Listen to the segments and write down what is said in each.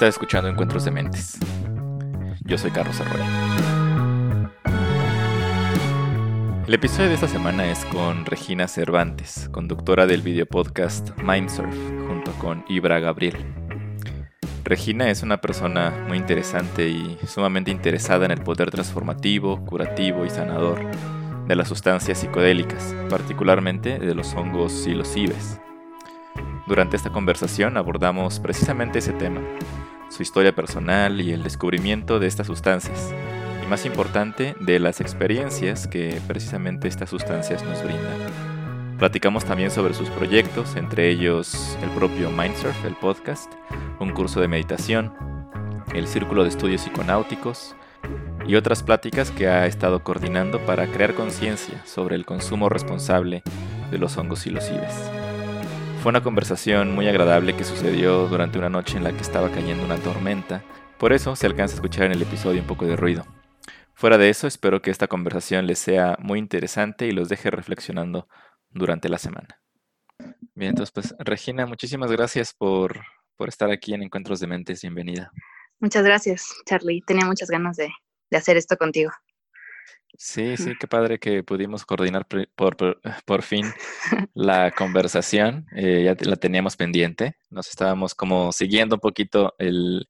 Está escuchando Encuentros de Mentes. Yo soy Carlos Arroyo. El episodio de esta semana es con Regina Cervantes, conductora del video podcast Mindsurf, junto con Ibra Gabriel. Regina es una persona muy interesante y sumamente interesada en el poder transformativo, curativo y sanador de las sustancias psicodélicas, particularmente de los hongos psilocibes. Durante esta conversación abordamos precisamente ese tema, su historia personal y el descubrimiento de estas sustancias, y más importante, de las experiencias que precisamente estas sustancias nos brindan. Platicamos también sobre sus proyectos, entre ellos el propio Mindsurf, el podcast, un curso de meditación, el Círculo de Estudios Psiconáuticos y otras pláticas que ha estado coordinando para crear conciencia sobre el consumo responsable de los hongos psilocibes. Fue una conversación muy agradable que sucedió durante una noche en la que estaba cayendo una tormenta, por eso se alcanza a escuchar en el episodio un poco de ruido. Fuera de eso, espero que esta conversación les sea muy interesante y los deje reflexionando durante la semana. Bien, entonces pues Regina, muchísimas gracias por, por estar aquí en Encuentros de Mentes, bienvenida. Muchas gracias, Charlie. Tenía muchas ganas de, de hacer esto contigo. Sí, sí, qué padre que pudimos coordinar por, por, fin la conversación. Eh, ya la teníamos pendiente. Nos estábamos como siguiendo un poquito el,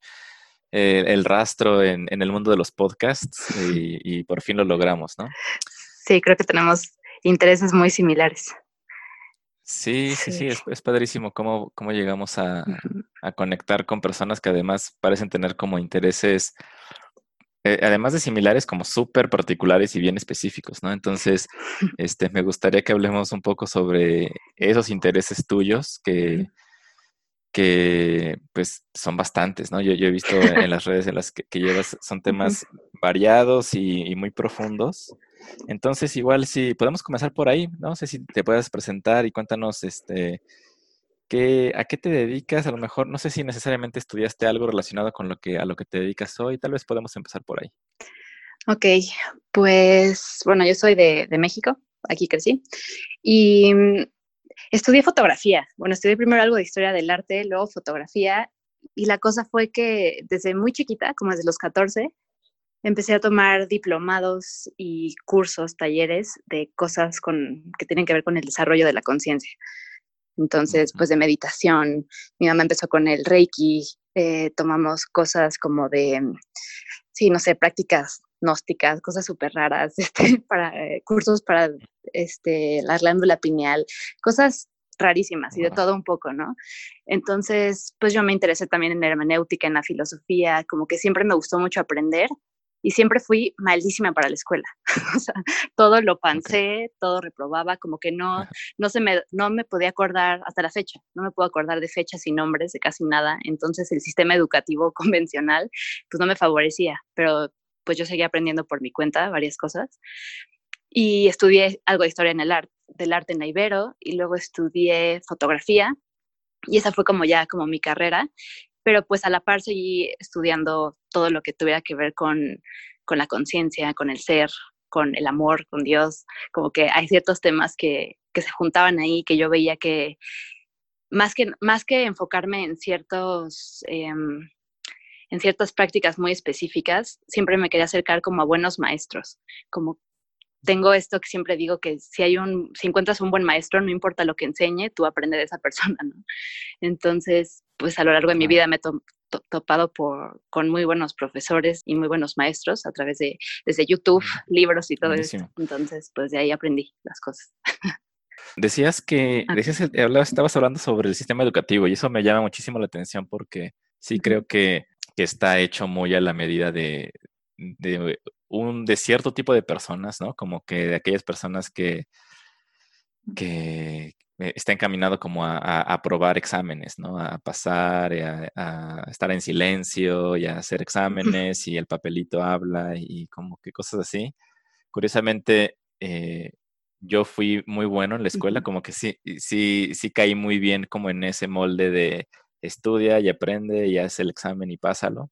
el, rastro en, en, el mundo de los podcasts y, y, por fin lo logramos, ¿no? Sí, creo que tenemos intereses muy similares. Sí, sí, sí, es, es padrísimo cómo, cómo llegamos a, a, conectar con personas que además parecen tener como intereses eh, además de similares, como súper particulares y bien específicos, ¿no? Entonces, este, me gustaría que hablemos un poco sobre esos intereses tuyos que, que pues, son bastantes, ¿no? Yo, yo he visto en las redes en las que, llevas, son temas variados y, muy profundos. Entonces, igual si podemos comenzar por ahí, no sé si te puedes presentar y cuéntanos, este, ¿A qué te dedicas? A lo mejor, no sé si necesariamente estudiaste algo relacionado con lo que, a lo que te dedicas hoy. Tal vez podemos empezar por ahí. Ok, pues bueno, yo soy de, de México, aquí crecí, y mm, estudié fotografía. Bueno, estudié primero algo de historia del arte, luego fotografía, y la cosa fue que desde muy chiquita, como desde los 14, empecé a tomar diplomados y cursos, talleres de cosas con, que tienen que ver con el desarrollo de la conciencia. Entonces, pues de meditación, mi mamá empezó con el Reiki, eh, tomamos cosas como de, sí, no sé, prácticas gnósticas, cosas súper raras, este, para, eh, cursos para este, la glándula pineal, cosas rarísimas y de todo un poco, ¿no? Entonces, pues yo me interesé también en la hermenéutica, en la filosofía, como que siempre me gustó mucho aprender y siempre fui malísima para la escuela. o sea, todo lo pancé, todo reprobaba, como que no, no, se me, no me podía acordar hasta la fecha, no me puedo acordar de fechas y nombres, de casi nada. Entonces el sistema educativo convencional pues no me favorecía, pero pues yo seguía aprendiendo por mi cuenta varias cosas. Y estudié algo de historia en el arte, del arte en Ibero y luego estudié fotografía y esa fue como ya como mi carrera pero pues a la par seguí estudiando todo lo que tuviera que ver con, con la conciencia, con el ser, con el amor, con Dios, como que hay ciertos temas que, que se juntaban ahí, que yo veía que más que, más que enfocarme en ciertos... Em, en ciertas prácticas muy específicas, siempre me quería acercar como a buenos maestros, como tengo esto que siempre digo que si hay un, si encuentras un buen maestro, no importa lo que enseñe, tú aprendes de esa persona, ¿no? Entonces, pues a lo largo de mi vida me he topado por, con muy buenos profesores y muy buenos maestros a través de desde YouTube, libros y todo eso. Entonces, pues de ahí aprendí las cosas. Decías que, decías, estabas hablando sobre el sistema educativo y eso me llama muchísimo la atención porque sí creo que, que está hecho muy a la medida de, de un de cierto tipo de personas, ¿no? Como que de aquellas personas que, que, eh, está encaminado como a, aprobar exámenes, ¿no? A pasar, a, estar en silencio y a hacer exámenes y el papelito habla y como que cosas así. Curiosamente, eh, yo fui muy bueno en la escuela, como que sí, sí, sí caí muy bien como en ese molde de estudia y aprende y haz el examen y pásalo.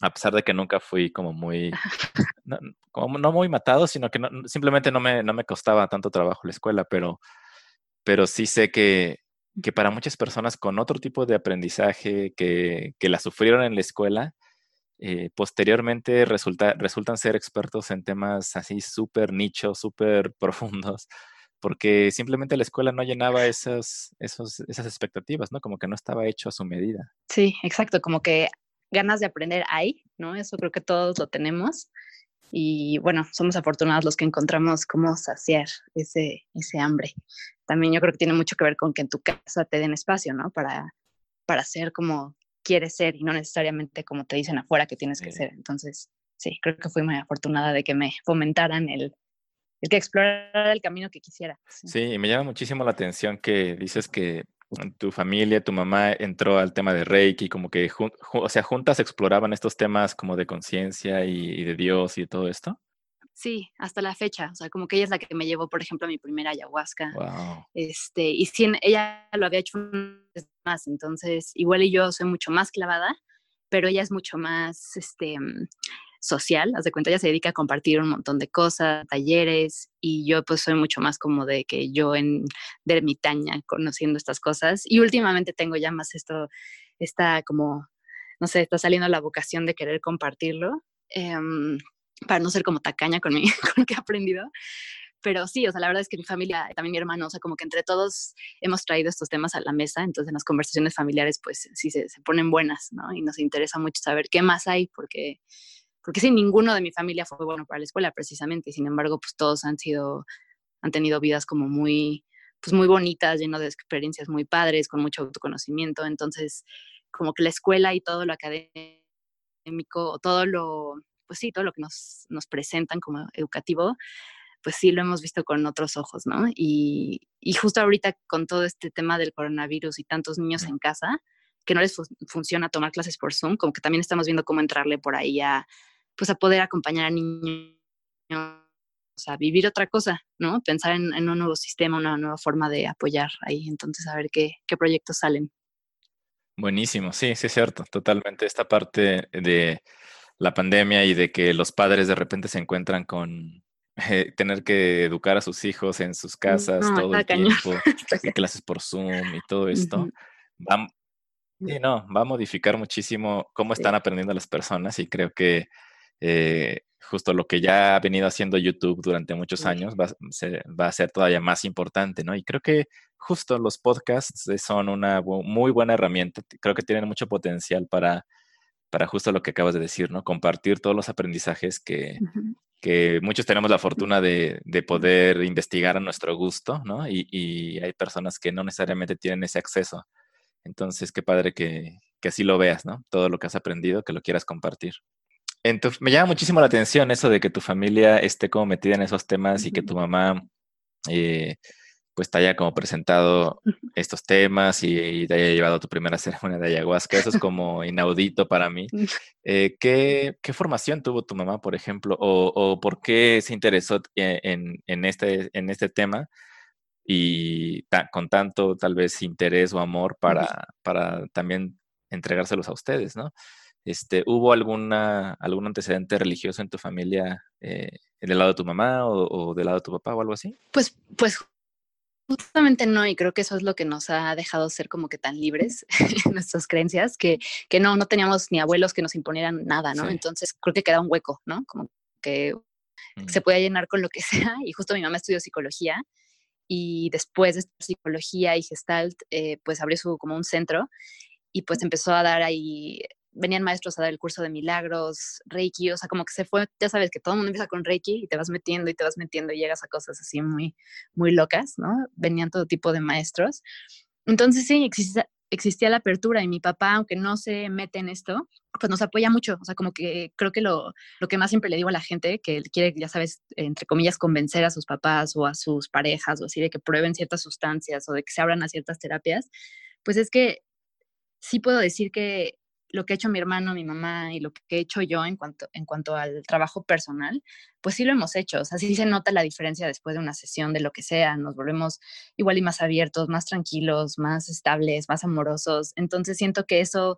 A pesar de que nunca fui como muy, no, como no muy matado, sino que simplemente no me, no me costaba tanto trabajo la escuela, pero pero sí sé que, que para muchas personas con otro tipo de aprendizaje que, que la sufrieron en la escuela, eh, posteriormente resulta, resultan ser expertos en temas así súper nichos, súper profundos, porque simplemente la escuela no llenaba esas, esos, esas expectativas, ¿no? Como que no estaba hecho a su medida. Sí, exacto, como que ganas de aprender hay, ¿no? Eso creo que todos lo tenemos. Y bueno, somos afortunados los que encontramos cómo saciar ese, ese hambre. También yo creo que tiene mucho que ver con que en tu casa te den espacio, ¿no? Para, para ser como quieres ser y no necesariamente como te dicen afuera que tienes que ser. Entonces, sí, creo que fui muy afortunada de que me fomentaran el, el que explorara el camino que quisiera. Sí. y me llama muchísimo la atención que dices que tu familia, tu mamá entró al tema de Reiki, como que, o sea, juntas exploraban estos temas como de conciencia y, de Dios y todo esto. Sí, hasta la fecha. O sea, como que ella es la que me llevó, por ejemplo, a mi primera ayahuasca. Este, y sí, ella lo había hecho más, entonces igual y yo soy mucho más clavada, pero ella es mucho más este, social, haz de cuenta, ella se dedica a compartir un montón de cosas, talleres, y yo pues soy mucho más como de que yo en de ermitaña conociendo estas cosas. Y últimamente tengo ya más esto, está como, no sé, está saliendo la vocación de querer compartirlo. Em, para no ser como tacaña con, mi, con lo que he aprendido. Pero sí, o sea, la verdad es que mi familia, también mi hermano, o sea, como que entre todos hemos traído estos temas a la mesa, entonces en las conversaciones familiares, pues sí se, se ponen buenas, ¿no? Y nos interesa mucho saber qué más hay, porque, porque sí, ninguno de mi familia fue bueno para la escuela, precisamente, y sin embargo, pues todos han sido, han tenido vidas como muy, pues muy bonitas, llenas de experiencias muy padres, con mucho autoconocimiento, entonces, como que la escuela y todo lo académico, todo lo pues sí, todo lo que nos, nos presentan como educativo, pues sí lo hemos visto con otros ojos, ¿no? Y, y, justo ahorita con todo este tema del coronavirus y tantos niños en casa, que no les funciona tomar clases por Zoom, como que también estamos viendo cómo entrarle por ahí a, pues a poder acompañar a niños, sea, vivir otra cosa, ¿no? Pensar en, en, un nuevo sistema, una nueva forma de apoyar ahí, entonces a ver qué, qué proyectos salen. Buenísimo, sí, sí es cierto, totalmente. Esta parte de la pandemia y de que los padres de repente se encuentran con eh, tener que educar a sus hijos en sus mm, casas todo el tiempo, y clases por Zoom y todo esto, va, no, va a modificar muchísimo cómo están aprendiendo las personas y creo que eh, justo lo que ya ha venido haciendo YouTube durante muchos años va, va, a ser todavía más importante, ¿no? Y creo que justo los podcasts son una muy buena herramienta, creo que tienen mucho potencial para para justo lo que acabas de decir, ¿no? Compartir todos los aprendizajes que, que muchos tenemos la fortuna de, de, poder investigar a nuestro gusto, ¿no? Y, y, hay personas que no necesariamente tienen ese acceso. Entonces, qué padre que, que, así lo veas, ¿no? Todo lo que has aprendido, que lo quieras compartir. Entonces, me llama muchísimo la atención eso de que tu familia esté como metida en esos temas y que tu mamá eh, pues te haya como presentado estos temas y, te haya llevado a tu primera ceremonia de ayahuasca. Eso es como inaudito para mí. Eh, ¿qué, formación tuvo tu mamá, por ejemplo? ¿O, por qué se interesó e, en, este, en este tema? Y con tanto tal vez interés o amor para, para también entregárselos a ustedes, ¿no? Este, ¿Hubo alguna, algún antecedente religioso en tu familia eh, del lado de tu mamá o, o, del lado de tu papá o algo así? Pues, pues Justamente no, y creo que eso es lo que nos ha dejado ser como que tan libres en nuestras creencias, que, que no, no teníamos ni abuelos que nos imponieran nada, ¿no? Entonces creo que queda un hueco, ¿no? Como que se puede llenar con lo que sea, y justo mi mamá estudió psicología, y después de psicología y gestalt, eh, pues abrió su, como un centro, y pues empezó a dar ahí venían maestros a dar el curso de milagros, Reiki, o sea, como que se fue, ya sabes que todo el mundo empieza con Reiki y te vas metiendo y te vas metiendo y llegas a cosas así muy, muy locas, ¿no? Venían todo tipo de maestros. Entonces sí, existía, existía la apertura y mi papá, aunque no se mete en esto, pues nos apoya mucho. O sea, como que creo que lo, lo que más siempre le digo a la gente que quiere, ya sabes, entre comillas, convencer a sus papás o a sus parejas o así de que prueben ciertas sustancias o de que se abran a ciertas terapias, pues es que sí puedo decir que lo que ha hecho mi hermano, mi mamá y lo que he hecho yo en cuanto, en cuanto al trabajo personal, pues sí lo hemos hecho. O sea, sí se nota la diferencia después de una sesión de lo que sea. Nos volvemos igual y más abiertos, más tranquilos, más estables, más amorosos. Entonces siento que eso,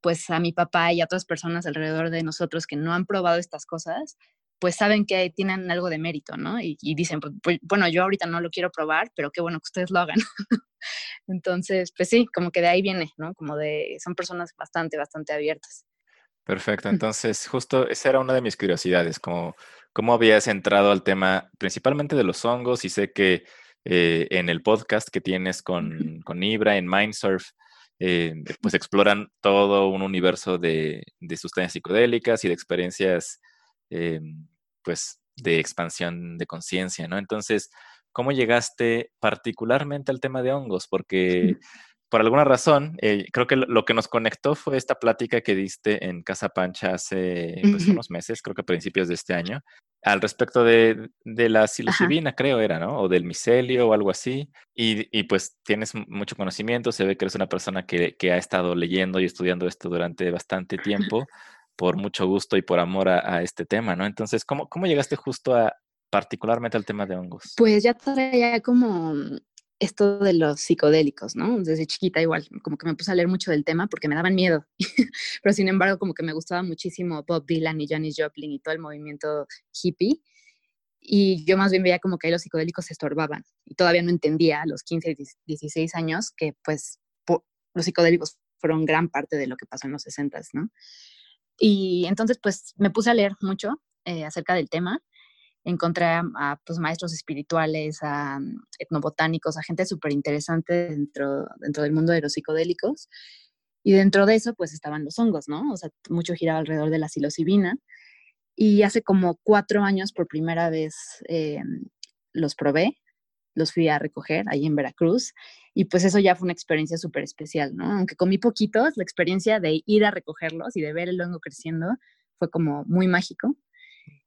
pues a mi papá y a otras personas alrededor de nosotros que no han probado estas cosas, pues saben que tienen algo de mérito, ¿no? Y, dicen, pues, pues, bueno, yo ahorita no lo quiero probar, pero qué bueno que ustedes lo hagan. Entonces, pues sí, como que de ahí viene, ¿no? Como de, son personas bastante, bastante abiertas. Perfecto, entonces justo esa era una de mis curiosidades, como cómo habías entrado al tema principalmente de los hongos y sé que eh, en el podcast que tienes con, con Ibra en Mindsurf, eh, pues exploran todo un universo de, de sustancias psicodélicas y de experiencias eh, pues de expansión de conciencia, ¿no? Entonces, ¿cómo llegaste particularmente al tema de hongos? Porque por alguna razón, eh, creo que lo que nos conectó fue esta plática que diste en Casa Pancha hace pues, unos meses, creo que a principios de este año, al respecto de, la psilocibina, creo era, ¿no? O del micelio o algo así. Y, pues tienes mucho conocimiento, se ve que eres una persona que, ha estado leyendo y estudiando esto durante bastante tiempo, por mucho gusto y por amor a, este tema, ¿no? Entonces, ¿cómo, ¿cómo llegaste justo a particularmente al tema de hongos? Pues ya traía como esto de los psicodélicos, ¿no? Desde chiquita igual, como que me puse a leer mucho del tema porque me daban miedo, pero sin embargo como que me gustaba muchísimo Bob Dylan y Janis Joplin y todo el movimiento hippie. Y yo más bien veía como que ahí los psicodélicos se estorbaban y todavía no entendía a los 15, 16 años que pues los psicodélicos fueron gran parte de lo que pasó en los 60, ¿no? Y entonces pues me puse a leer mucho eh, acerca del tema encontré a, pues, maestros espirituales, a mm, etnobotánicos, a gente súper interesante dentro, dentro del mundo de los psicodélicos. Y dentro de eso, pues estaban los hongos, ¿no? O sea, mucho giraba alrededor de la psilocibina. Y hace como cuatro años, por primera vez, eh, los probé, los fui a recoger ahí en Veracruz. Y pues eso ya fue una experiencia súper especial, ¿no? Aunque comí poquitos, la experiencia de ir a recogerlos y de ver el hongo creciendo fue como muy mágico.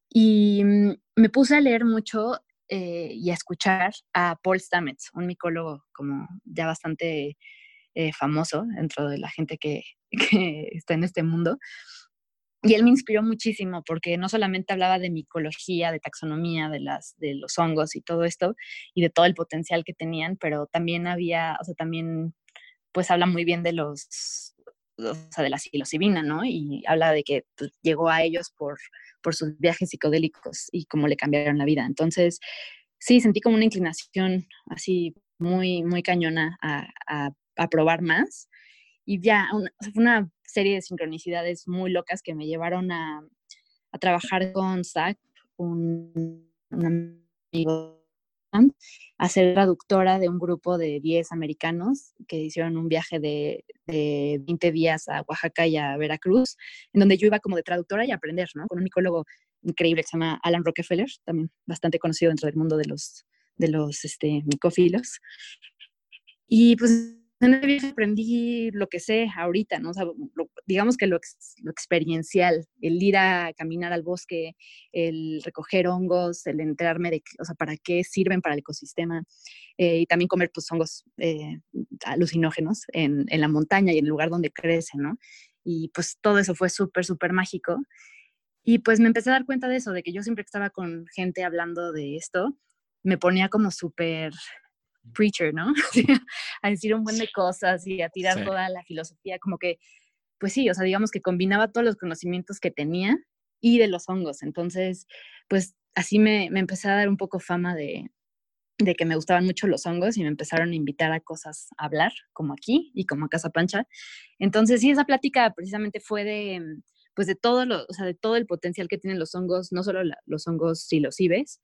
Y mm, me puse a leer mucho eh, y a escuchar a Paul Stamets, un micólogo como ya bastante eh, famoso dentro de la gente que, que, está en este mundo. Y él me inspiró muchísimo porque no solamente hablaba de micología, de taxonomía, de, las, de los hongos y todo esto, y de todo el potencial que tenían, pero también había, o sea, también pues habla muy bien de los, o sea, de la psilocibina, ¿no? Y habla de que pues, llegó a ellos por por sus viajes psicodélicos y cómo le cambiaron la vida. Entonces, sí, sentí como una inclinación así muy, muy cañona a, probar más. Y ya, fue una serie de sincronicidades muy locas que me llevaron a, trabajar con Zach, un amigo a ser traductora de un grupo de 10 americanos que hicieron un viaje de, de, 20 días a Oaxaca y a Veracruz, en donde yo iba como de traductora y aprender, ¿no? Con un micólogo increíble que se llama Alan Rockefeller, también bastante conocido dentro del mundo de los, de los este, micófilos. Y pues en aprendí lo que sé ahorita, ¿no? digamos que lo, lo, experiencial, el ir a caminar al bosque, el recoger hongos, el enterarme de, o sea, para qué sirven para el ecosistema eh, y también comer pues hongos eh, alucinógenos en, en, la montaña y en el lugar donde crecen, ¿no? Y pues todo eso fue súper, súper mágico. Y pues me empecé a dar cuenta de eso, de que yo siempre que estaba con gente hablando de esto, me ponía como súper preacher, ¿no? a decir un buen de cosas y a tirar toda la filosofía, como que, pues sí, o sea, digamos que combinaba todos los conocimientos que tenía y de los hongos. Entonces, pues así me, me empecé a dar un poco fama de, de que me gustaban mucho los hongos y me empezaron a invitar a cosas a hablar, como aquí y como a Casa Pancha. Entonces, sí, esa plática precisamente fue de, pues de todo, lo, o sea, de todo el potencial que tienen los hongos, no solo los hongos psilocibes,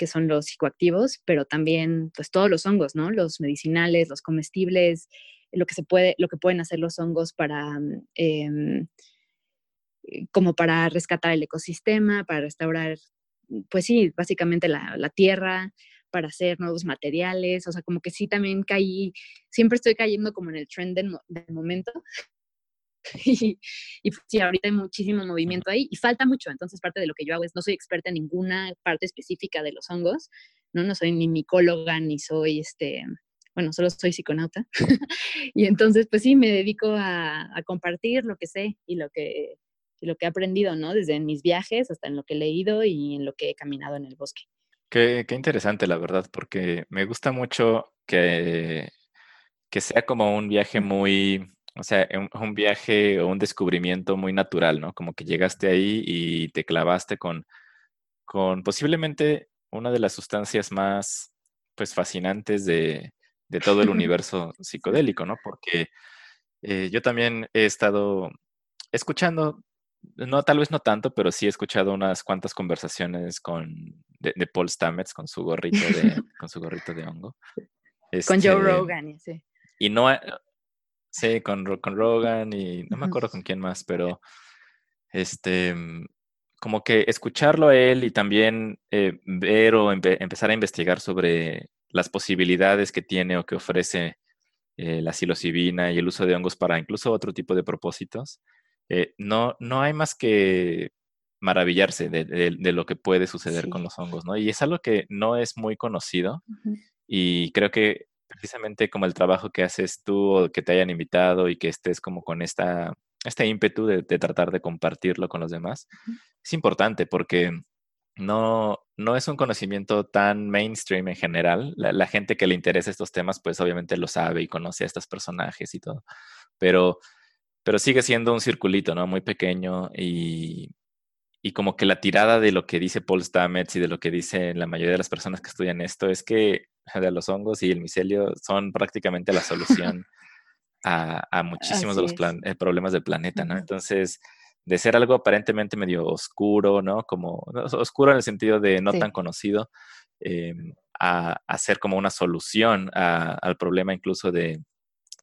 que son los psicoactivos, pero también pues todos los hongos, ¿no? Los medicinales, los comestibles, lo que se puede, lo que pueden hacer los hongos para mm, em, eh, como para rescatar el ecosistema, para restaurar, pues sí, básicamente la, tierra, para hacer nuevos materiales, o sea, como que sí también caí, siempre estoy cayendo como en el trend del momento, Y, y pues, sí, ahorita hay muchísimo movimiento ahí y falta mucho. Entonces, parte de lo que yo hago es, no soy experta en ninguna parte específica de los hongos, ¿no? No soy ni micóloga, ni soy, este, bueno, solo soy psiconauta. y entonces, pues sí, me dedico a, a, compartir lo que sé y lo que, y lo que he aprendido, ¿no? Desde mis viajes hasta en lo que he leído y en lo que he caminado en el bosque. Qué, qué interesante, la verdad, porque me gusta mucho que, que sea como un viaje muy o sea, un, un viaje o un descubrimiento muy natural, ¿no? Como que llegaste ahí y te clavaste con, con posiblemente una de las sustancias más, pues, fascinantes de, todo el universo psicodélico, ¿no? Porque eh, yo también he estado escuchando, no tal vez no tanto, pero sí he escuchado unas cuantas conversaciones con de, Paul Stamets con su gorrito de, con su gorrito de hongo. con Joe este, Rogan, sí. Y no, sí, con, con Rogan y no me acuerdo con quién más, pero este, como que escucharlo a él y también eh, ver o empezar a investigar sobre las posibilidades que tiene o que ofrece eh, la psilocibina y el uso de hongos para incluso otro tipo de propósitos, eh, no, no hay más que maravillarse de, lo que puede suceder con los hongos, ¿no? Y es algo que no es muy conocido y creo que precisamente como el trabajo que haces tú o que te hayan invitado y que estés como con esta, este ímpetu de, tratar de compartirlo con los demás, es importante porque no, no es un conocimiento tan mainstream en general. La, gente que le interesa estos temas, pues obviamente lo sabe y conoce a estos personajes y todo. Pero, pero sigue siendo un circulito, ¿no? Muy pequeño y, y como que la tirada de lo que dice Paul Stamets y de lo que dicen la mayoría de las personas que estudian esto es que de los hongos y el micelio son prácticamente la solución a, muchísimos de los eh, problemas del planeta, ¿no? Entonces, de ser algo aparentemente medio oscuro, ¿no? Como oscuro en el sentido de no tan conocido, em, a, ser como una solución al problema incluso de,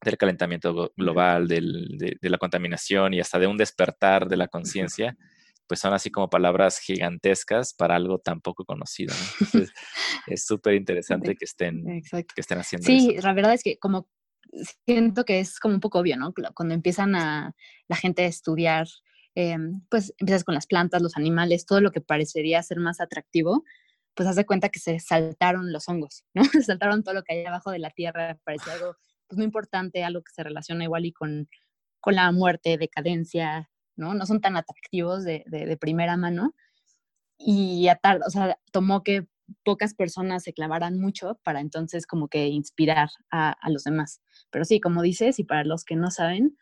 del calentamiento global, de, la contaminación y hasta de un despertar de la conciencia, pues son así como palabras gigantescas para algo tan poco conocido. Entonces, es súper interesante que estén, que estén haciendo eso. Sí, la verdad es que como siento que es como un poco obvio, ¿no? Cuando empiezan a la gente a estudiar Em, pues empiezas con las plantas, los animales, todo lo que parecería ser más atractivo, pues haz de cuenta que se saltaron los hongos, ¿no? Se saltaron todo lo que hay abajo de la tierra, parece algo pues muy importante, algo que se relaciona igual y con, con la muerte, decadencia, ¿no? No son tan atractivos de, de, primera mano. Y a o sea, tomó que pocas personas se clavaran mucho para entonces como que inspirar a, a, los demás. Pero sí, como dices, y para los que no saben,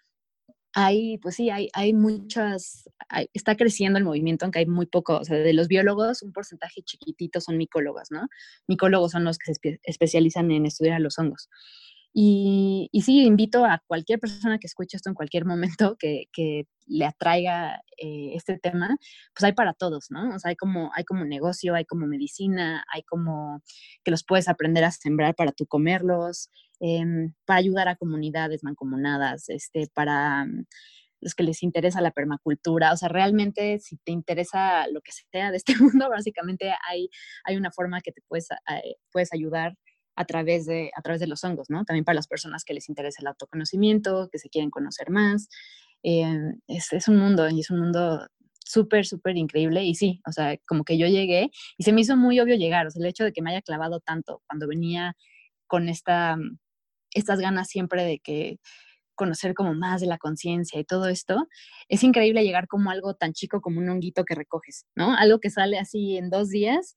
hay, pues sí, hay, hay muchas, está creciendo el movimiento, aunque hay muy poco, o sea, de los biólogos, un porcentaje chiquitito son micólogos, ¿no? Micólogos son los que se especializan en estudiar los hongos. Y, sí, invito a cualquier persona que escuche esto en cualquier momento que, que le atraiga eh, este tema, pues hay para todos, ¿no? O sea, hay como, hay como negocio, hay como medicina, hay como que los puedes aprender a sembrar para tú comerlos, em, para ayudar a comunidades mancomunadas, este, para mm, los que les interesa la permacultura, o sea, realmente si te interesa lo que sea de este mundo, básicamente hay, hay una forma que te puedes, eh, puedes ayudar a través, de, a través de los hongos, ¿no? También para las personas que les interesa el autoconocimiento, que se quieren conocer más. Eh, es, es, un mundo y es un mundo súper, súper increíble. Y sí, o sea, como que yo llegué y se me hizo muy obvio llegar, o sea, el hecho de que me haya clavado tanto cuando venía con esta, estas ganas siempre de que conocer como más de la conciencia y todo esto, es increíble llegar como algo tan chico como un honguito que recoges, ¿no? Algo que sale así en dos días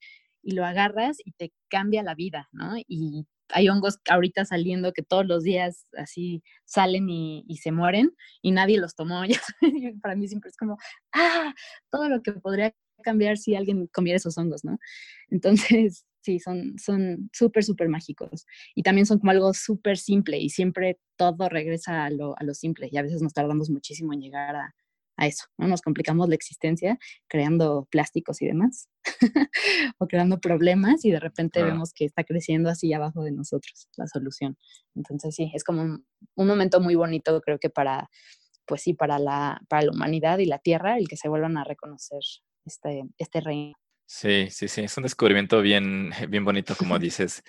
y lo agarras y te cambia la vida, ¿no? Y hay hongos ahorita saliendo que todos los días así salen y, se mueren y nadie los tomó. para mí siempre es como, ah, todo lo que podría cambiar si alguien comiera esos hongos, ¿no? Entonces, sí, son son súper, súper mágicos. Y también son como algo súper simple y siempre todo regresa a lo, a lo simple y a veces nos tardamos muchísimo en llegar a, a eso, ¿no? Nos complicamos la existencia creando plásticos y demás, o creando problemas y de repente vemos que está creciendo así abajo de nosotros la solución. Entonces sí, es como un, momento muy bonito creo que para, pues sí, para la, para la humanidad y la Tierra, el que se vuelvan a reconocer este, este reino. Sí, sí, sí, es un descubrimiento bien, bien bonito, como dices.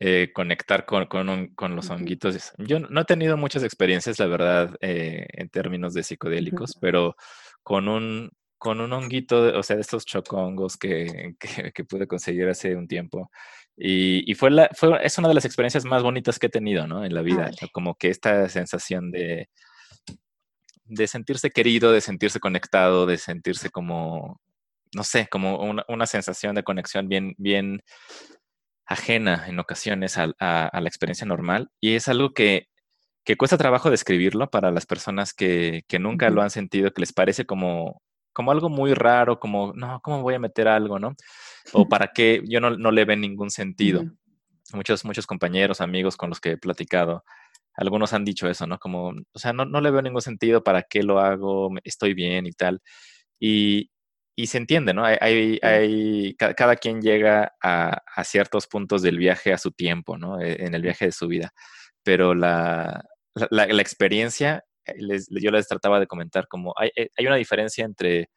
Eh, conectar con, con, los honguitos. Yo no he tenido muchas experiencias, la verdad, eh, en términos de psicodélicos, pero con un, con un honguito, o sea, de estos chocongos que, que, pude conseguir hace un tiempo. Y, y, fue la, fue, es una de las experiencias más bonitas que he tenido, ¿no? En la vida. Como que esta sensación de, de sentirse querido, de sentirse conectado, de sentirse como, no sé, como una, una sensación de conexión bien, bien, ajena en ocasiones a, la experiencia normal y es algo que, cuesta trabajo describirlo para las personas que, nunca lo han sentido, que les parece como, como algo muy raro, como, no, ¿cómo voy a meter algo, no? O para qué, yo no, le ve ningún sentido. muchos, muchos compañeros, amigos con los que he platicado, algunos han dicho eso, ¿no? Como, o sea, no, no le veo ningún sentido, ¿para qué lo hago? Estoy bien y tal. Y, y se entiende, ¿no? Hay, hay, cada, quien llega a, a, ciertos puntos del viaje a su tiempo, ¿no? E, en el viaje de su vida. Pero la, la, la experiencia, eh, les, yo les trataba de comentar como hay, eh, hay una diferencia entre,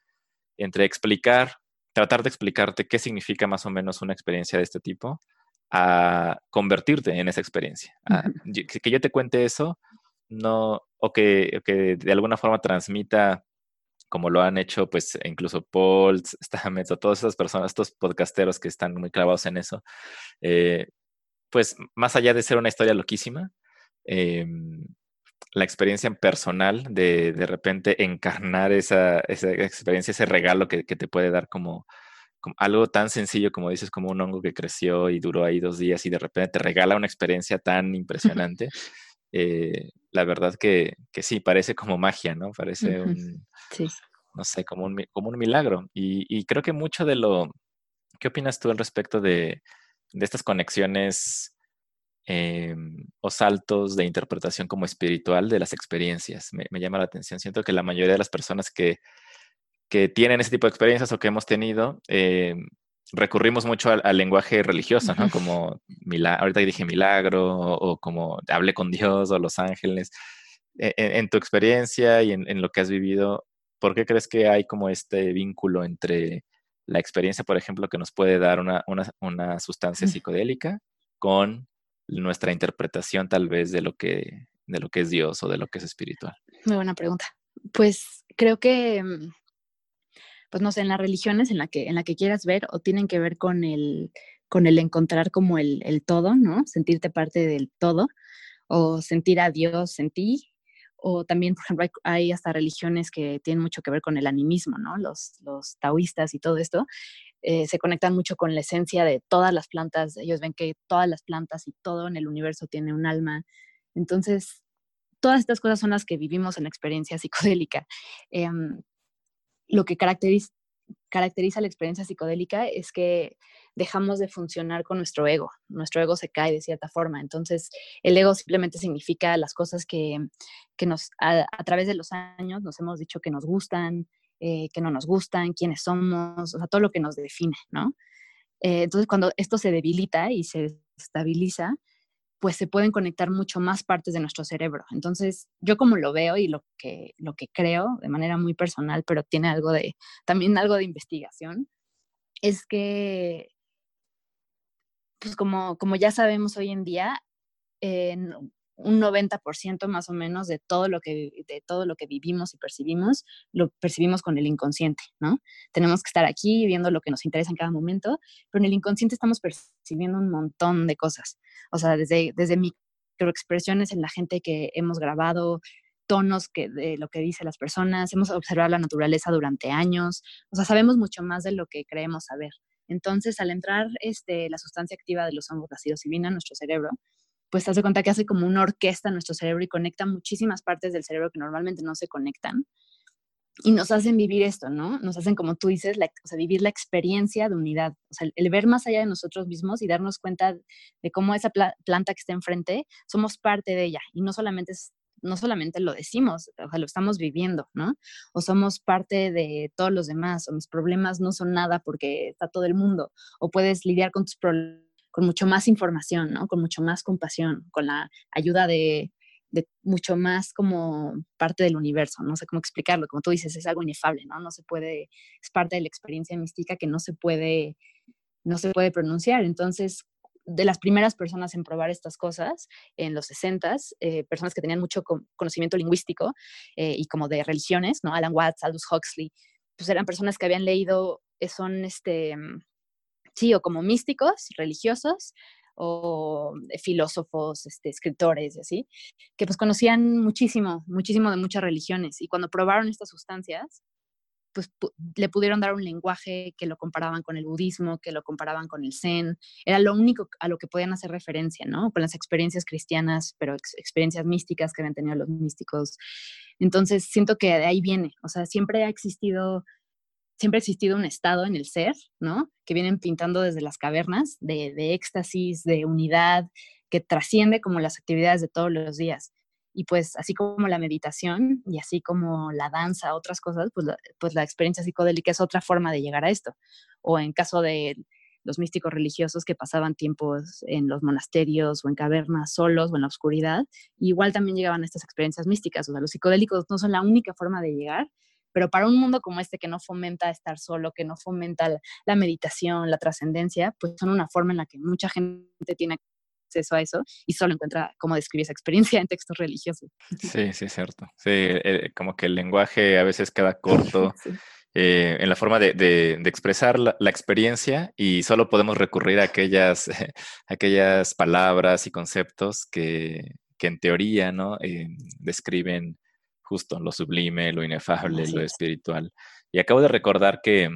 entre explicar, tratar de explicarte qué significa más o menos una experiencia de este tipo, a convertirte en esa experiencia. que yo te cuente eso, no, o que, o que de alguna forma transmita como lo han hecho, pues incluso Paul, Stamets, o todas esas personas, estos podcasteros que están muy clavados en eso, eh, pues más allá de ser una historia loquísima, em, la experiencia personal de de repente encarnar esa, esa experiencia, ese regalo que, que te puede dar como, como, algo tan sencillo como dices, como un hongo que creció y duró ahí dos días y de repente te regala una experiencia tan impresionante. Eh, la verdad que, que, sí, parece como magia, ¿no? Parece un, sí. no sé, como un, como un milagro. Y, y, creo que mucho de lo, ¿qué opinas tú al respecto de, de estas conexiones eh, o saltos de interpretación como espiritual de las experiencias? Me, me, llama la atención. Siento que la mayoría de las personas que, que tienen ese tipo de experiencias o que hemos tenido, eh, recurrimos mucho al, al, lenguaje religioso, ¿no? Como, ahorita dije milagro, o, o, como hablé con Dios, o los ángeles. En, en tu experiencia y en, en, lo que has vivido, ¿por qué crees que hay como este vínculo entre la experiencia, por ejemplo, que nos puede dar una, una, una sustancia psicodélica con nuestra interpretación tal vez de lo, que, de lo que es Dios o de lo que es espiritual? Muy buena pregunta. Pues creo que mm, pues no sé, en las religiones en la que, en la que quieras ver o tienen que ver con el, con el encontrar como el, el todo, ¿no? Sentirte parte del todo o sentir a Dios en ti. O también, por ejemplo, hay, hay, hasta religiones que tienen mucho que ver con el animismo, ¿no? Los, los taoístas y todo esto eh, se conectan mucho con la esencia de todas las plantas. Ellos ven que todas las plantas y todo en el universo tiene un alma. Entonces, todas estas cosas son las que vivimos en la experiencia psicodélica. Eh, lo que caracteriza, caracteriza la experiencia psicodélica es que dejamos de funcionar con nuestro ego. Nuestro ego se cae de cierta forma. Entonces, el ego simplemente significa las cosas que, que nos, a, a, través de los años nos hemos dicho que nos gustan, eh, que no nos gustan, quiénes somos, o sea, todo lo que nos define, ¿no? Eh, entonces, cuando esto se debilita y se estabiliza, pues se pueden conectar mucho más partes de nuestro cerebro. Entonces, yo como lo veo y lo que, lo que creo de manera muy personal, pero tiene algo de, también algo de investigación, es que, pues como, como ya sabemos hoy en día, un 90% más o menos de todo lo que de todo lo que vivimos y percibimos lo percibimos con el inconsciente, ¿no? Tenemos que estar aquí viendo lo que nos interesa en cada momento, pero en el inconsciente estamos percibiendo un montón de cosas. O sea, desde desde microexpresiones en la gente que hemos grabado, tonos que de lo que dicen las personas, hemos observado la naturaleza durante años, o sea, sabemos mucho más de lo que creemos saber. Entonces, al entrar este, la sustancia activa de los hongos, la psilocibina en nuestro cerebro, pues das cuenta que hace como una orquesta nuestro cerebro y conecta muchísimas partes del cerebro que normalmente no se conectan y nos hacen vivir esto, ¿no? Nos hacen, como tú dices, la, o sea, vivir la experiencia de unidad, o sea, el, ver más allá de nosotros mismos y darnos cuenta de cómo esa pla planta que está enfrente, somos parte de ella y no solamente es, no solamente lo decimos, o sea, lo estamos viviendo, ¿no? O somos parte de todos los demás, o mis problemas no son nada porque está todo el mundo, o puedes lidiar con tus problemas con mucho más información, ¿no? Con mucho más compasión, con la ayuda de, de, mucho más como parte del universo, no sé cómo explicarlo, como tú dices, es algo inefable, ¿no? No se puede, es parte de la experiencia mística que no se puede, no se puede pronunciar. Entonces, de las primeras personas en probar estas cosas en los 60, eh, personas que tenían mucho conocimiento lingüístico eh, y como de religiones, ¿no? Alan Watts, Aldous Huxley, pues eran personas que habían leído, eh, son este, sí, o como místicos religiosos o filósofos, este, escritores y así, que pues conocían muchísimo, muchísimo de muchas religiones y cuando probaron estas sustancias, pues le pudieron dar un lenguaje que lo comparaban con el budismo, que lo comparaban con el zen, era lo único a lo que podían hacer referencia, ¿no? Con las experiencias cristianas, pero ex experiencias místicas que habían tenido los místicos. Entonces, siento que de ahí viene, o sea, siempre ha existido siempre ha existido un estado en el ser, ¿no? Que vienen pintando desde las cavernas de éxtasis, de unidad, que trasciende como las actividades de todos los días. Y pues así como la meditación y así como la danza, otras cosas, pues la, pues la experiencia psicodélica es otra forma de llegar a esto. O en caso de los místicos religiosos que pasaban tiempos en los monasterios o en cavernas solos o en la oscuridad, igual también llegaban a estas experiencias místicas. O sea, los psicodélicos no son la única forma de llegar, pero para un mundo como este que no fomenta estar solo, que no fomenta la, meditación, la trascendencia, pues son una forma en la que mucha gente tiene acceso a eso y solo encuentra cómo describir esa experiencia en textos religiosos. Sí, sí, es cierto. Sí, eh, como que el lenguaje a veces queda corto. Sí. Eh, en la forma de, de, de expresar la, la, experiencia y solo podemos recurrir a aquellas, aquellas palabras y conceptos que, que en teoría ¿no? Eh, describen justo lo sublime, lo inefable, Así lo es. espiritual. Y acabo de recordar que,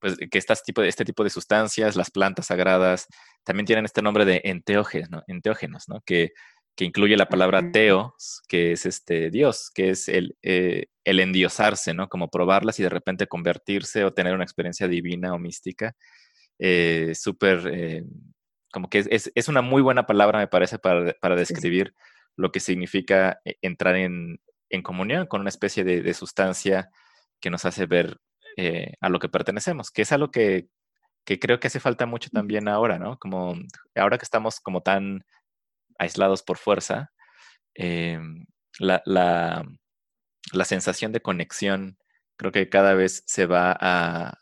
pues, que estas tipo de, este tipo de sustancias, las plantas sagradas, también tienen este nombre de enteógenos, ¿no? enteógenos, ¿no? Que, que incluye la palabra teos, que es este Dios, que es el, eh, el endiosarse, ¿no? Como probarlas y de repente convertirse o tener una experiencia divina o mística. Eh, Súper, eh, como que es, es, una muy buena palabra, me parece, para, para describir sí. lo que significa eh, entrar en, en, comunión con una especie de, de sustancia que nos hace ver eh, a lo que pertenecemos, que es algo que, que creo que hace falta mucho también ahora, ¿no? Como ahora que estamos como tan aislados por fuerza, eh, la, la, la, sensación de conexión creo que cada vez se va a,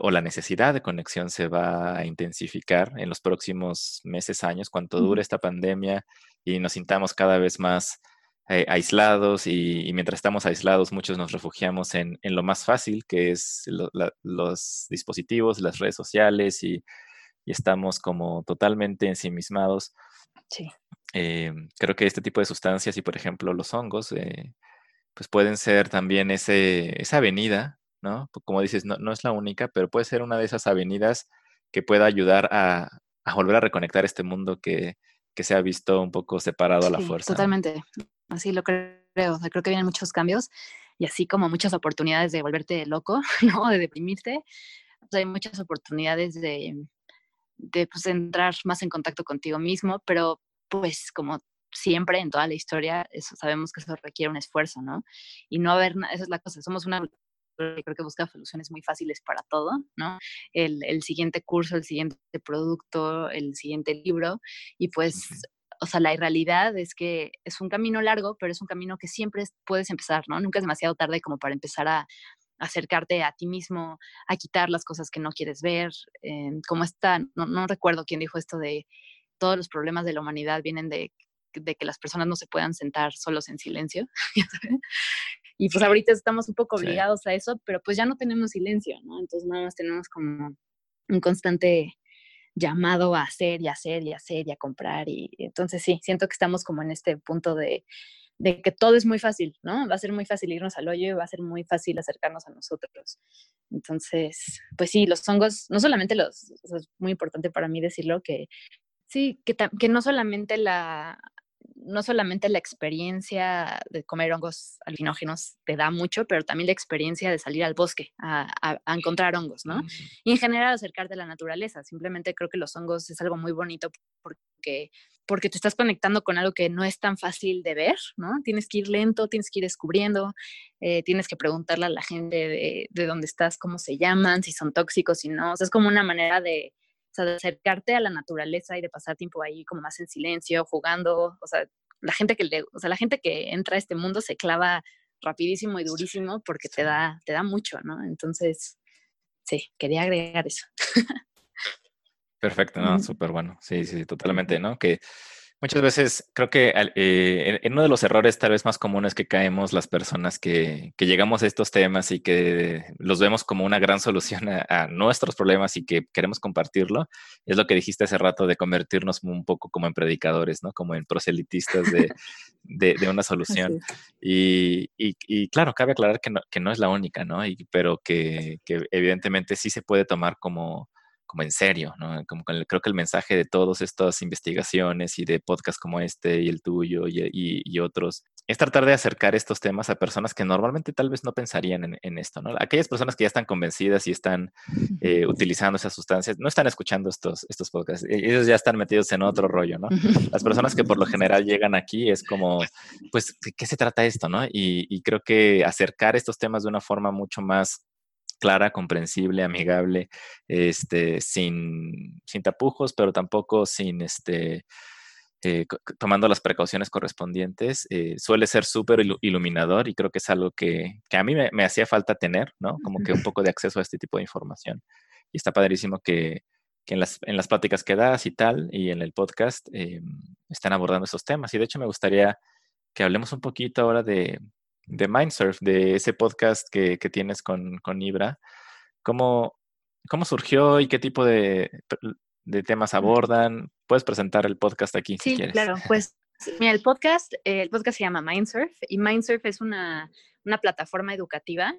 o la necesidad de conexión se va a intensificar en los próximos meses, años, cuanto dure esta pandemia y nos sintamos cada vez más eh, aislados y, y, mientras estamos aislados muchos nos refugiamos en, en lo más fácil, que es lo, la, los dispositivos, las redes sociales y, y estamos como totalmente ensimismados. Sí. Eh, creo que este tipo de sustancias y, por ejemplo, los hongos, eh, pues pueden ser también ese, esa avenida, ¿no? Como dices, no, no, es la única, pero puede ser una de esas avenidas que pueda ayudar a, a volver a reconectar este mundo que, que, se ha visto un poco separado sí, a la fuerza. Totalmente, ¿no? Así lo creo. Creo que vienen muchos cambios y así como muchas oportunidades de volverte loco, ¿no? De deprimirte. Sea, hay muchas oportunidades de, de pues, entrar más en contacto contigo mismo, pero pues como siempre en toda la historia, eso, sabemos que eso requiere un esfuerzo, ¿no? Y no haber, esa es la cosa, somos una creo que busca soluciones muy fáciles para todo, ¿no? El, el, siguiente curso, el siguiente producto, el siguiente libro, y pues. O sea, la realidad es que es un camino largo, pero es un camino que siempre puedes empezar, ¿no? Nunca es demasiado tarde como para empezar a, acercarte a ti mismo, a quitar las cosas que no quieres ver, eh, como está, no, no, recuerdo quién dijo esto de todos los problemas de la humanidad vienen de, de que las personas no se puedan sentar solos en silencio. y pues ahorita estamos un poco obligados sí. a eso, pero pues ya no tenemos silencio, ¿no? Entonces nada más tenemos como un constante llamado a hacer y hacer y hacer y a comprar y entonces sí, siento que estamos como en este punto de de que todo es muy fácil, ¿no? Va a ser muy fácil irnos al hoyo y va a ser muy fácil acercarnos a nosotros. Entonces, pues sí, los hongos, no solamente los, es muy importante para mí decirlo, que sí, que, que no solamente la, no solamente la experiencia de comer hongos alucinógenos te da mucho, pero también la experiencia de salir al bosque a, a, a encontrar hongos, ¿no? Mm. Y en general acercarte a la naturaleza. Simplemente creo que los hongos es algo muy bonito porque, porque te estás conectando con algo que no es tan fácil de ver, ¿no? Tienes que ir lento, tienes que ir descubriendo, eh, tienes que preguntarle a la gente de, de dónde estás, cómo se llaman, si son tóxicos, si no. O sea, es como una manera de, sea, de acercarte a la naturaleza y de pasar tiempo ahí como más en silencio, jugando, o sea, la gente que le, o sea, la gente que entra a este mundo se clava rapidísimo y durísimo porque te da, te da mucho, ¿no? Entonces, sí, quería agregar eso. Perfecto, ¿no? Súper bueno. Sí, sí, totalmente, ¿no? Que Muchas veces creo que eh, en uno de los errores tal vez más comunes que caemos las personas que, que, llegamos a estos temas y que los vemos como una gran solución a, a, nuestros problemas y que queremos compartirlo, es lo que dijiste hace rato de convertirnos un poco como en predicadores, ¿no? Como en proselitistas de, de, de una solución. Y, y, y, claro, cabe aclarar que no, que no es la única, ¿no? Y, pero que, que evidentemente sí se puede tomar como como en serio, ¿no? Como el, creo que el mensaje de todas estas investigaciones y de podcasts como este y el tuyo y, y, y, otros es tratar de acercar estos temas a personas que normalmente tal vez no pensarían en, esto, ¿no? Aquellas personas que ya están convencidas y están eh, utilizando esas sustancias, no están escuchando estos, estos podcasts, e, ellos ya están metidos en otro rollo, ¿no? Las personas que por lo general llegan aquí es como, pues, ¿de qué se trata esto, no? Y, y creo que acercar estos temas de una forma mucho más clara, comprensible, amigable, este, sin, sin tapujos, pero tampoco sin, este, eh, tomando las precauciones correspondientes, eh, suele ser súper iluminador y creo que es algo que, a mí me, hacía falta tener, ¿no? Como que un poco de acceso a este tipo de información. Y está padrísimo que, en, las, en las pláticas que das y tal, y en el podcast, eh, están abordando esos temas. Y de hecho me gustaría que hablemos un poquito ahora de, de Mindsurf, de ese podcast que, tienes con, con Ibra. ¿Cómo, ¿Cómo surgió y qué tipo de, de temas abordan? Puedes presentar el podcast aquí sí, si quieres. claro, pues mira, el podcast, el podcast se llama Mindsurf y Mindsurf es una, una plataforma educativa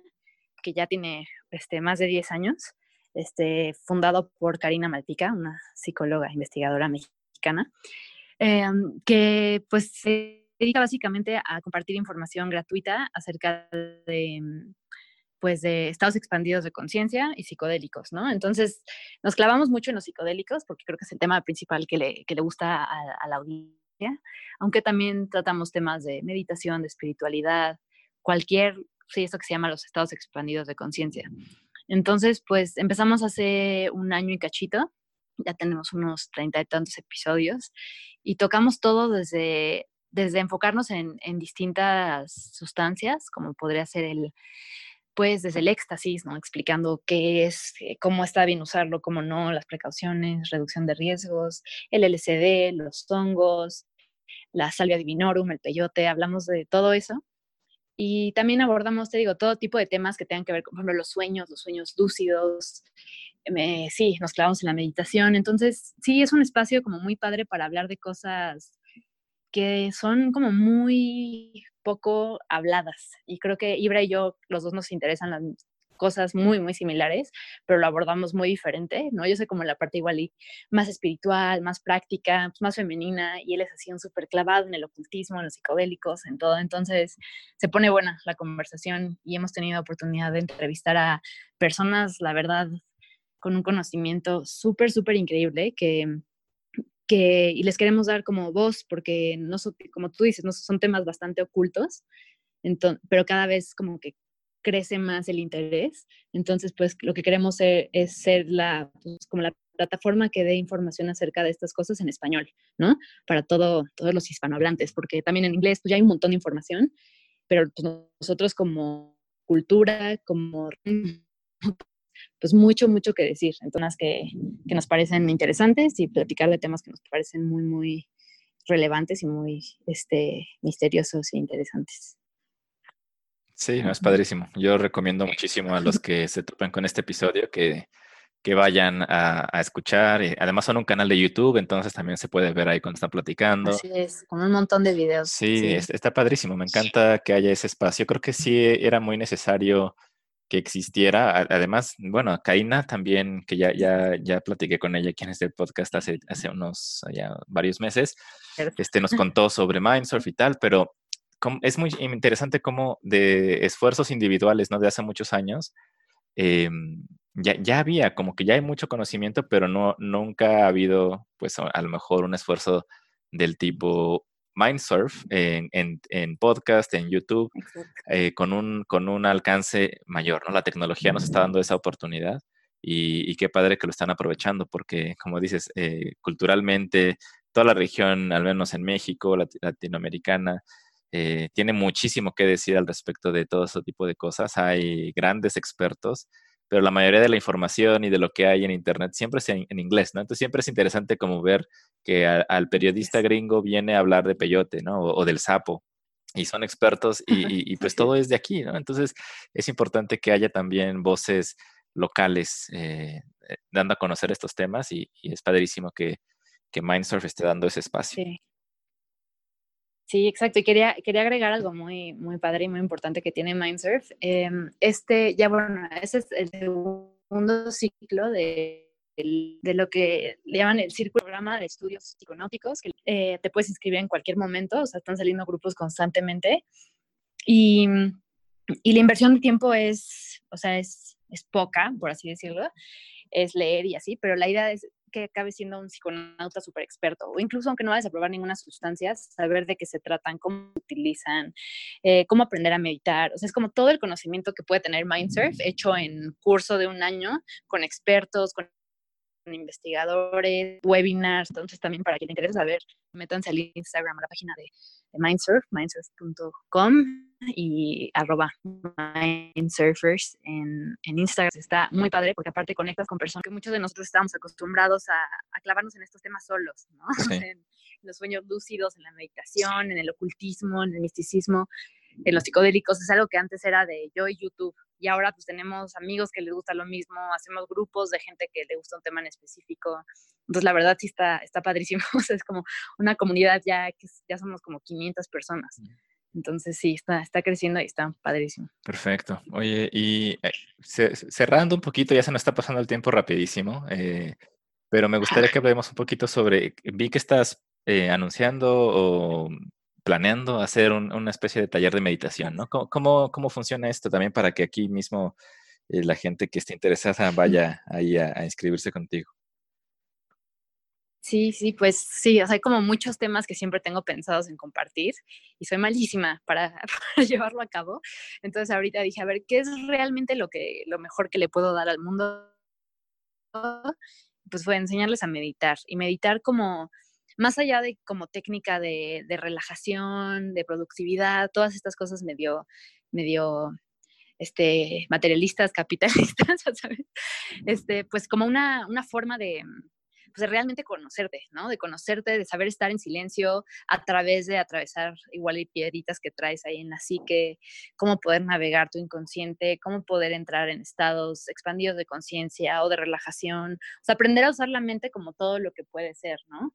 que ya tiene este, más de 10 años, este, fundado por Karina Maltica, una psicóloga investigadora mexicana, em, que pues se dedica básicamente a compartir información gratuita acerca de pues de estados expandidos de conciencia y psicodélicos, ¿no? Entonces nos clavamos mucho en los psicodélicos porque creo que es el tema principal que le, que le gusta a, la audiencia, aunque también tratamos temas de meditación, de espiritualidad, cualquier, sí, eso que se llama los estados expandidos de conciencia. Entonces, pues empezamos hace un año y cachito, ya tenemos unos treinta y tantos episodios y tocamos todo desde, desde enfocarnos en, distintas sustancias, como podría ser el pues desde el éxtasis, ¿no? Explicando qué es, eh, cómo está bien usarlo, cómo no, las precauciones, reducción de riesgos, el LCD, los hongos, la salvia divinorum, el peyote, hablamos de todo eso. Y también abordamos, te digo, todo tipo de temas que tengan que ver con, por ejemplo, los sueños, los sueños lúcidos. sí, nos clavamos en la meditación. Entonces, sí, es un espacio como muy padre para hablar de cosas que son como muy poco habladas. Y creo que Ibra y yo, los dos nos interesan las cosas muy, muy similares, pero lo abordamos muy diferente, ¿no? Yo sé como la parte igual y más espiritual, más práctica, pues, más femenina, y él es así un súper clavado en el ocultismo, en los psicodélicos, en todo. Entonces, se pone buena la conversación y hemos tenido oportunidad de entrevistar a personas, la verdad, con un conocimiento súper, súper increíble que que, y les queremos dar como voz, porque no son, como tú dices, no son temas bastante ocultos, entonces, pero cada vez como que crece más el interés. Entonces, pues lo que queremos ser, es ser la, pues, como la plataforma que dé información acerca de estas cosas en español, ¿no? Para todo, todos los hispanohablantes, porque también en inglés pues ya hay un montón de información, pero pues, nosotros como cultura, como pues mucho, mucho que decir, entonces que, que nos parecen interesantes y platicar de temas que nos parecen muy, muy relevantes y muy este, misteriosos e interesantes. Sí, es padrísimo. Yo recomiendo muchísimo a los que se topen con este episodio que, que vayan a, a, escuchar. Además son un canal de YouTube, entonces también se puede ver ahí cuando están platicando. Así es, con un montón de videos. Sí, está padrísimo. Me encanta que haya ese espacio. Creo que sí era muy necesario que existiera. Además, bueno, Kaina también, que ya, ya, ya platiqué con ella aquí en este podcast hace, hace unos ya varios meses, este, nos contó sobre Mindsurf y tal, pero es muy interesante cómo de esfuerzos individuales, ¿no? De hace muchos años, em, ya, ya, había, como que ya hay mucho conocimiento, pero no, nunca ha habido, pues a lo mejor un esfuerzo del tipo Mindsurf en, en, podcast, en YouTube, eh, con, un, con un alcance mayor. ¿no? La tecnología nos está dando esa oportunidad y, qué padre que lo están aprovechando porque, como dices, eh, culturalmente, toda la región, al menos en México, latinoamericana, eh, tiene muchísimo que decir al respecto de todo ese tipo de cosas. Hay grandes expertos pero la mayoría de la información y de lo que hay en Internet siempre es en, inglés, ¿no? Entonces siempre es interesante como ver que al periodista gringo viene a hablar de peyote, ¿no? O, del sapo, y son expertos y, pues todo es de aquí, ¿no? Entonces es importante que haya también voces locales eh, eh, dando a conocer estos temas y, es padrísimo que, que Mindsurf esté dando ese espacio. Sí. Sí, exacto. Y quería, quería agregar algo muy, muy padre y muy importante que tiene Mindsurf. Em, este, ya bueno, ese es el segundo ciclo de, de lo que le llaman el círculo programa de estudios psiconáuticos, que eh, te puedes inscribir en cualquier momento, o sea, están saliendo grupos constantemente. Y, y la inversión de tiempo es, o sea, es, es poca, por así decirlo, es leer y así, pero la idea es que acabe siendo un psiconauta súper experto, o incluso aunque no vayas a probar ninguna sustancia, saber de qué se tratan, cómo utilizan, eh, cómo aprender a meditar. O sea, es como todo el conocimiento que puede tener Mindsurf hecho en curso de un año con expertos, con investigadores, webinars, entonces también para quien le interese saber, métanse al Instagram, a la página de, Mindsurf, mindsurf.com y arroba mindsurfers en, en, Instagram. Está muy padre porque aparte conectas con personas que muchos de nosotros estamos acostumbrados a, a clavarnos en estos temas solos, ¿no? en los sueños lúcidos, en la meditación, en el ocultismo, en el misticismo, en los psicodélicos. Es algo que antes era de yo y YouTube y ahora pues tenemos amigos que les gusta lo mismo, hacemos grupos de gente que le gusta un tema en específico. Entonces la verdad sí está, está padrísimo, es como una comunidad ya que ya somos como 500 personas. Mm. Entonces sí, está, está creciendo y está padrísimo. Perfecto. Oye, y eh, cerrando un poquito, ya se nos está pasando el tiempo rapidísimo, eh, pero me gustaría que hablemos un poquito sobre, vi que estás eh, anunciando o planeando hacer una especie de taller de meditación, ¿no? ¿Cómo, cómo, funciona esto también para que aquí mismo eh, la gente que esté interesada vaya ahí a, inscribirse contigo? Sí, sí, pues sí, o sea, hay como muchos temas que siempre tengo pensados en compartir y soy malísima para, para, llevarlo a cabo. Entonces ahorita dije, a ver, ¿qué es realmente lo, que, lo mejor que le puedo dar al mundo? Pues fue enseñarles a meditar y meditar como más allá de como técnica de, relajación, de productividad, todas estas cosas medio, medio este, materialistas, capitalistas, ¿sabes? Este, pues como una, una forma de, pues, de realmente conocerte, ¿no? De conocerte, de saber estar en silencio a través de atravesar igual y piedritas que traes ahí en la psique, cómo poder navegar tu inconsciente, cómo poder entrar en estados expandidos de conciencia o de relajación, o sea, aprender a usar la mente como todo lo que puede ser, ¿no?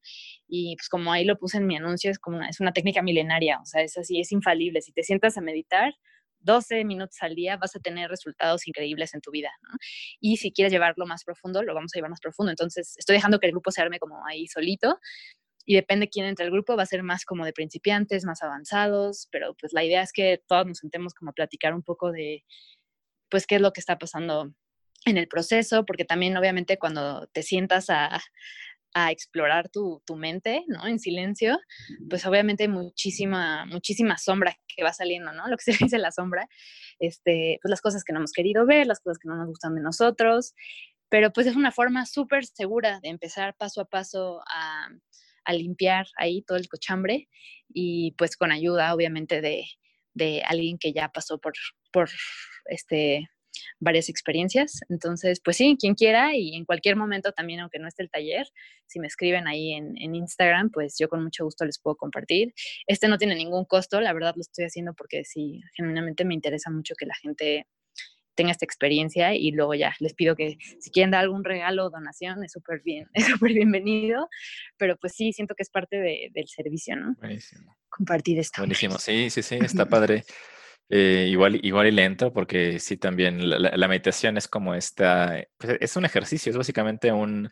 Y pues como ahí lo puse en mi anuncio, es como una, es una técnica milenaria, o sea, es así, es infalible. Si te sientas a meditar, 12 minutos al día vas a tener resultados increíbles en tu vida. Y si quieres llevarlo más profundo, lo vamos a llevar más profundo. Entonces, estoy dejando que el grupo se arme como ahí solito y depende quién entre el grupo, va a ser más como de principiantes, más avanzados, pero pues la idea es que todos nos sentemos como a platicar un poco de, pues, qué es lo que está pasando en el proceso, porque también obviamente cuando te sientas a, a explorar tu, tu, mente, ¿no? En silencio, pues obviamente muchísima, muchísima sombra que va saliendo, ¿no? Lo que se dice la sombra, este, pues las cosas que no hemos querido ver, las cosas que no nos gustan de nosotros, pero pues es una forma súper segura de empezar paso a paso a, a, limpiar ahí todo el cochambre y pues con ayuda obviamente de, de alguien que ya pasó por, por este, varias experiencias. Entonces, pues sí, quien quiera y en cualquier momento también, aunque no esté el taller, si me escriben ahí en, Instagram, pues yo con mucho gusto les puedo compartir. Este no tiene ningún costo, la verdad lo estoy haciendo porque sí, genuinamente me interesa mucho que la gente tenga esta experiencia y luego ya les pido que si quieren dar algún regalo o donación es súper bien, es súper bienvenido, pero pues sí, siento que es parte del servicio, ¿no? Buenísimo. Compartir esto. Buenísimo, sí, sí, sí, está padre. Eh, igual, igual y lento, porque sí, también la, meditación es como esta, pues, es un ejercicio, es básicamente un,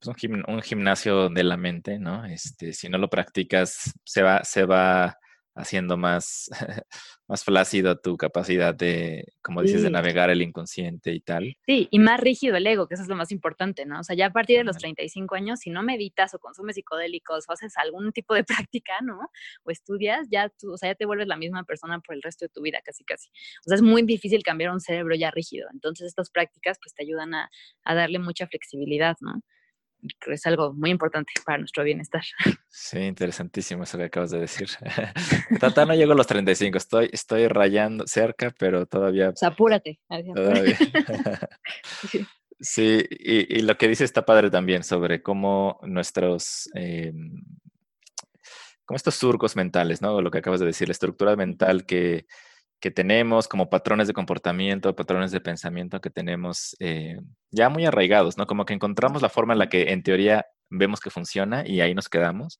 pues, un, gimnasio de la mente, ¿no? Este, si no lo practicas, se va, se va haciendo más, más flácido tu capacidad de, como dices, de navegar el inconsciente y tal. Sí, y más rígido el ego, que eso es lo más importante, ¿no? O sea, ya a partir de los 35 años, si no meditas o consumes psicodélicos o haces algún tipo de práctica, ¿no? O estudias, ya tú, o sea, ya te vuelves la misma persona por el resto de tu vida, casi, casi. O sea, es muy difícil cambiar un cerebro ya rígido. Entonces, estas prácticas, pues, te ayudan a, a darle mucha flexibilidad, ¿no? Es algo muy importante para nuestro bienestar. Sí, interesantísimo eso que acabas de decir. Tata no llego a los 35, estoy, estoy rayando cerca, pero todavía... Apúrate. Todavía. sí, y, lo que dice está padre también sobre cómo nuestros... Eh, como estos surcos mentales, ¿no? Lo que acabas de decir, la estructura mental que que tenemos, como patrones de comportamiento, patrones de pensamiento que tenemos eh, ya muy arraigados, ¿no? Como que encontramos la forma en la que en teoría vemos que funciona y ahí nos quedamos.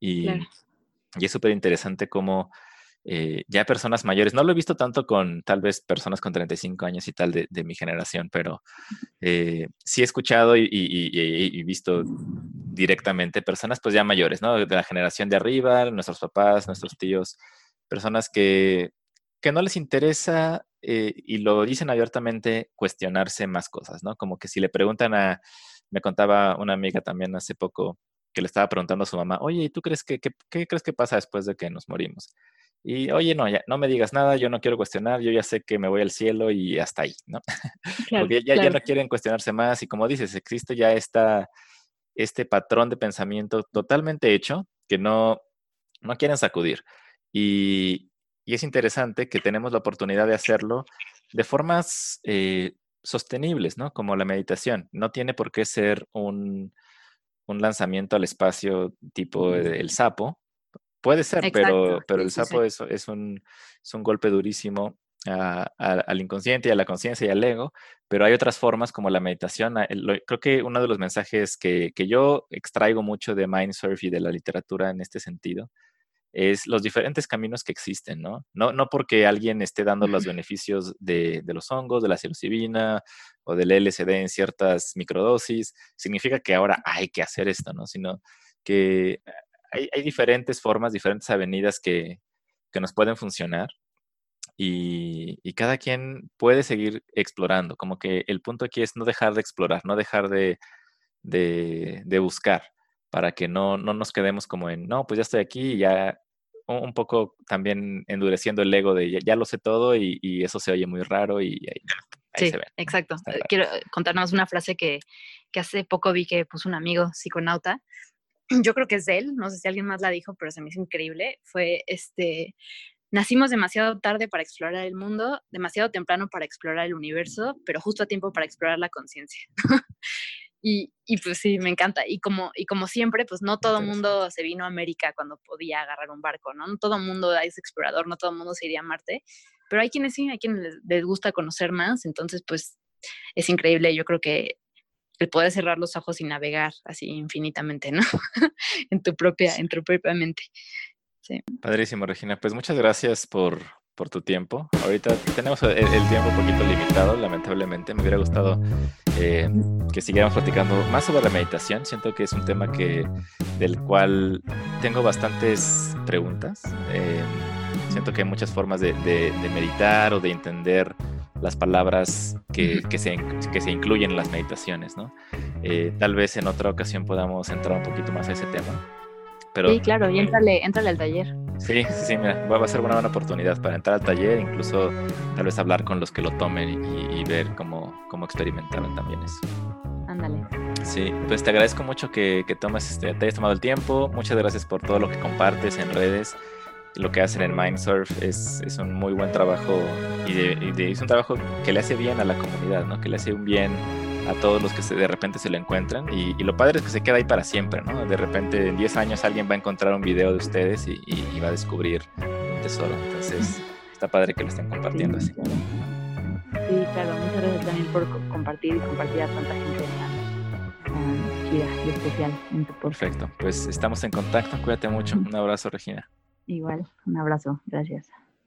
Y, y es súper interesante cómo eh, ya personas mayores, no lo he visto tanto con tal vez personas con 35 años y tal de, mi generación, pero eh, sí he escuchado y, visto directamente personas pues ya mayores, ¿no? De la generación de arriba, nuestros papás, nuestros tíos, personas que, que no les interesa eh, y lo dicen abiertamente cuestionarse más cosas, ¿no? Como que si le preguntan a, me contaba una amiga también hace poco que le estaba preguntando a su mamá, oye, ¿y tú crees que, qué crees que pasa después de que nos morimos? Y oye, no, ya, no me digas nada, yo no quiero cuestionar, yo ya sé que me voy al cielo y hasta ahí, ¿no? Porque ya, ya no quieren cuestionarse más y como dices, existe ya esta, este patrón de pensamiento totalmente hecho que no, no quieren sacudir. Y, y es interesante que tenemos la oportunidad de hacerlo de formas eh, sostenibles, ¿no? Como la meditación. No tiene por qué ser un, un lanzamiento al espacio tipo el sapo, Puede ser, pero, pero el sapo Es, es, un, es, un, golpe durísimo al inconsciente y a la conciencia y al ego, pero hay otras formas como la meditación. creo que uno de los mensajes que, que, yo extraigo mucho de Mindsurf y de la literatura en este sentido es los diferentes caminos que existen, ¿no? No, no porque alguien esté dando los beneficios de, de los hongos, de la psilocibina o del LSD en ciertas microdosis, significa que ahora hay que hacer esto, ¿no? Sino que hay, diferentes formas, diferentes avenidas que, nos pueden funcionar y, cada quien puede seguir explorando. Como que el punto aquí es no dejar de explorar, no dejar de, buscar para que no, nos quedemos como en, no, pues ya estoy aquí y ya un poco también endureciendo el ego de ya, lo sé todo y, eso se oye muy raro y ahí, se ve. Exacto. Quiero contarnos una frase que, que hace poco vi que puso un amigo psiconauta yo creo que es de él, no sé si alguien más la dijo, pero se me hizo increíble, fue este, nacimos demasiado tarde para explorar el mundo, demasiado temprano para explorar el universo, pero justo a tiempo para explorar la conciencia. y, y, pues sí, me encanta. Y como, y como siempre, pues no todo el mundo se vino a América cuando podía agarrar un barco, ¿no? No todo el mundo es explorador, no todo el mundo se iría a Marte, pero hay quienes sí, hay quienes les, les gusta conocer más, entonces pues es increíble. Yo creo que el poder cerrar los ojos y navegar así infinitamente, ¿no? en tu propia, en tu propia mente. Sí. Padrísimo, Regina. Pues muchas gracias por, por tu tiempo. Ahorita tenemos el, tiempo un poquito limitado, lamentablemente. Me hubiera gustado eh, que siguiéramos platicando más sobre la meditación. Siento que es un tema que, del cual tengo bastantes preguntas. Eh, siento que hay muchas formas de, de meditar o de entender las palabras que, que, se, que se incluyen en las meditaciones, ¿no? Eh, tal vez en otra ocasión podamos entrar un poquito más a ese tema. Pero, sí, claro, y entrale, entrale al taller. Sí, sí, sí, mira, va a ser una buena oportunidad para entrar al taller, incluso tal vez hablar con los que lo tomen y, ver cómo, cómo experimentaron también eso. Ándale. Sí, pues te agradezco mucho que, que tomes este, te hayas tomado el tiempo. Muchas gracias por todo lo que compartes en redes lo que hacen en Mindsurf es, es un muy buen trabajo y, es un trabajo que le hace bien a la comunidad, ¿no? que le hace un bien a todos los que se, de repente se lo encuentran y, lo padre es que se queda ahí para siempre, ¿no? De repente en 10 años alguien va a encontrar un video de ustedes y, va a descubrir un tesoro. Entonces está padre que lo estén compartiendo así. Sí, claro. Muchas gracias también por compartir y compartir a tanta gente y especial en tu Perfecto. Pues estamos en contacto. Cuídate mucho. Un abrazo, Regina. Igual, un abrazo, gracias.